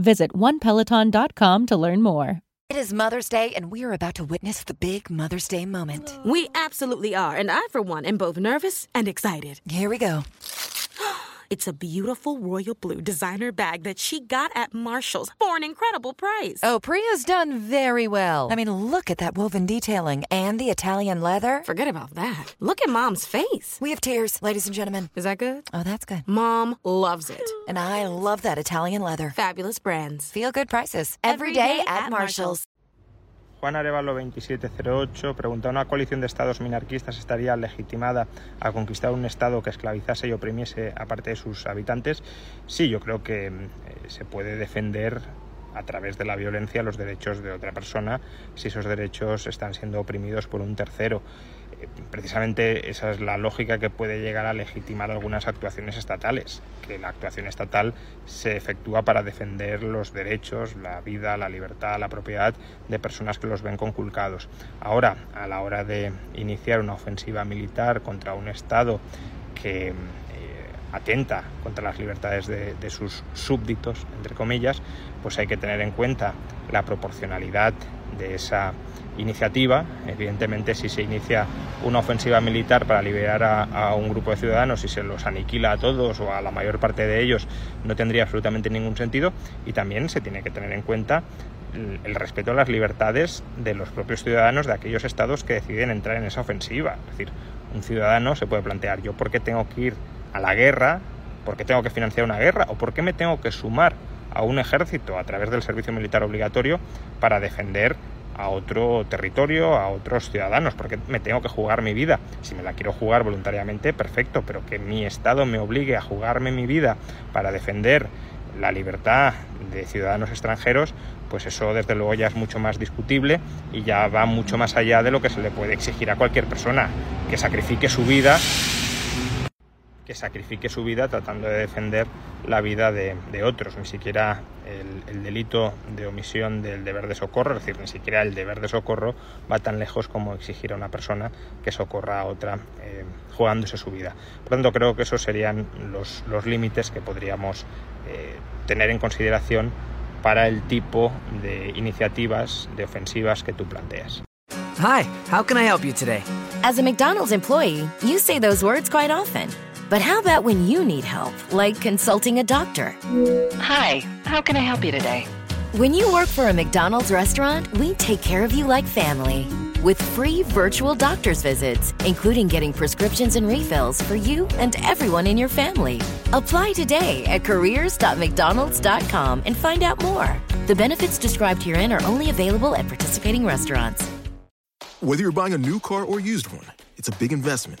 Visit onepeloton.com to learn more. It is Mother's Day, and we are about to witness the big Mother's Day moment. We absolutely are, and I, for one, am both nervous and excited. Here we go. It's a beautiful royal blue designer bag that she got at Marshalls for an incredible price. Oh, Priya's done very well. I mean, look at that woven detailing and the Italian leather. Forget about that. Look at Mom's face. We have tears, ladies and gentlemen. Is that good? Oh, that's good. Mom loves it. And I love that Italian leather. Fabulous brands. Feel good prices. Every day at Marshalls. Juan Arevalo 2708 pregunta, ¿una coalición de estados minarquistas estaría legitimada a conquistar un estado que esclavizase y oprimiese a parte de sus habitantes? Sí, yo creo que eh, se puede defender a través de la violencia los derechos de otra persona si esos derechos están siendo oprimidos por un tercero. Eh, precisamente esa es la lógica que puede llegar a legitimar algunas actuaciones estatales, que la actuación estatal se efectúa para defender los derechos, la vida, la libertad, la propiedad de personas que los ven conculcados. Ahora, a la hora de iniciar una ofensiva militar contra un Estado que atenta contra las libertades de, de, sus súbditos, entre comillas, pues hay que tener en cuenta la proporcionalidad de esa iniciativa. Evidentemente, si se inicia una ofensiva militar para liberar a, a, un grupo de ciudadanos y se los aniquila a todos o a la mayor parte de ellos, no tendría absolutamente ningún sentido. Y también se tiene que tener en cuenta el, el respeto a las libertades de los propios ciudadanos de aquellos estados que deciden entrar en esa ofensiva. Es decir, un ciudadano se puede plantear, ¿yo por qué tengo que ir a la guerra? ¿Por qué tengo que financiar una guerra? ¿O por qué me tengo que sumar a un ejército a través del servicio militar obligatorio para defender a otro territorio, a otros ciudadanos, porque me tengo que jugar mi vida. Si me la quiero jugar voluntariamente, perfecto, pero que mi Estado me obligue a jugarme mi vida para defender la libertad de ciudadanos extranjeros, pues eso desde luego ya es mucho más discutible y ya va mucho más allá de lo que se le puede exigir a cualquier persona, que sacrifique su vida que sacrifique su vida tratando de defender la vida de, de otros, ni siquiera el, el, delito de omisión del deber de socorro, es decir, ni siquiera el deber de socorro va tan lejos como exigir a una persona que socorra a otra eh, jugándose su vida. Por lo tanto, creo que esos serían los, los límites que podríamos eh, tener en consideración para el tipo de iniciativas, de ofensivas que tú planteas. Hi, how can I help you today? As a McDonald's employee, you say those words quite often. But how about when you need help, like consulting a doctor? Hi, how can I help you today? When you work for a McDonald's restaurant, we take care of you like family. With free virtual doctor's visits, including getting prescriptions and refills for you and everyone in your family. Apply today at careers.mcdonalds.com and find out more. The benefits described herein are only available at participating restaurants. Whether you're buying a new car or used one, it's a big investment